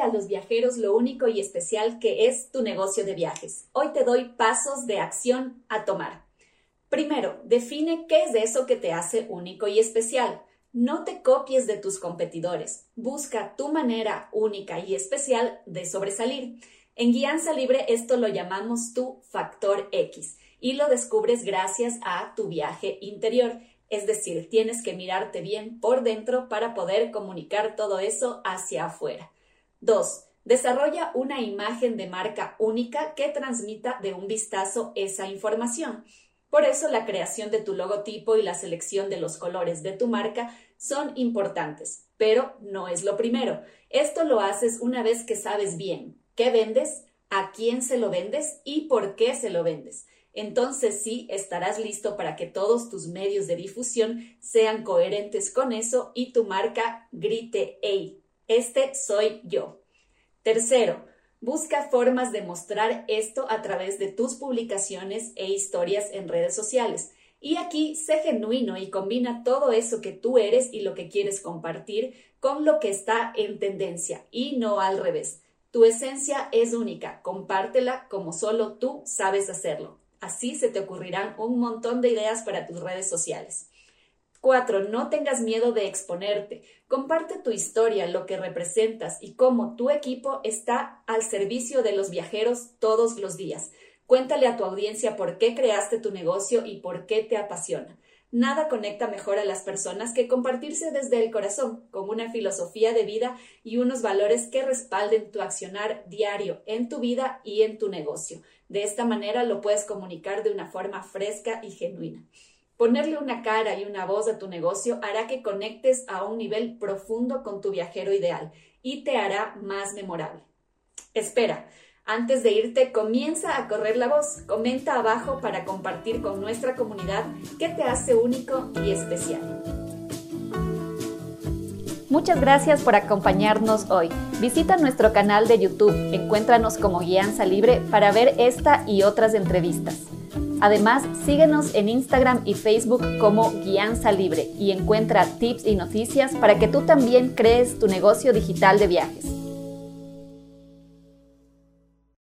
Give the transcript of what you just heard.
A los viajeros lo único y especial que es tu negocio de viajes. Hoy te doy pasos de acción a tomar. Primero, define qué es eso que te hace único y especial. No te copies de tus competidores. Busca tu manera única y especial de sobresalir. En Guianza Libre esto lo llamamos tu factor X y lo descubres gracias a tu viaje interior. Es decir, tienes que mirarte bien por dentro para poder comunicar todo eso hacia afuera. 2. Desarrolla una imagen de marca única que transmita de un vistazo esa información. Por eso la creación de tu logotipo y la selección de los colores de tu marca son importantes, pero no es lo primero. Esto lo haces una vez que sabes bien qué vendes, a quién se lo vendes y por qué se lo vendes. Entonces sí estarás listo para que todos tus medios de difusión sean coherentes con eso y tu marca grite, hey, este soy yo. Tercero, busca formas de mostrar esto a través de tus publicaciones e historias en redes sociales. Y aquí sé genuino y combina todo eso que tú eres y lo que quieres compartir con lo que está en tendencia y no al revés. Tu esencia es única, compártela como solo tú sabes hacerlo. Así se te ocurrirán un montón de ideas para tus redes sociales. 4. No tengas miedo de exponerte. Comparte tu historia, lo que representas y cómo tu equipo está al servicio de los viajeros todos los días. Cuéntale a tu audiencia por qué creaste tu negocio y por qué te apasiona. Nada conecta mejor a las personas que compartirse desde el corazón, con una filosofía de vida y unos valores que respalden tu accionar diario en tu vida y en tu negocio. De esta manera lo puedes comunicar de una forma fresca y genuina. Ponerle una cara y una voz a tu negocio hará que conectes a un nivel profundo con tu viajero ideal y te hará más memorable. Espera, antes de irte, comienza a correr la voz. Comenta abajo para compartir con nuestra comunidad qué te hace único y especial. Muchas gracias por acompañarnos hoy. Visita nuestro canal de YouTube, encuéntranos como Guianza Libre para ver esta y otras entrevistas. Además, síguenos en Instagram y Facebook como Guianza Libre y encuentra tips y noticias para que tú también crees tu negocio digital de viajes.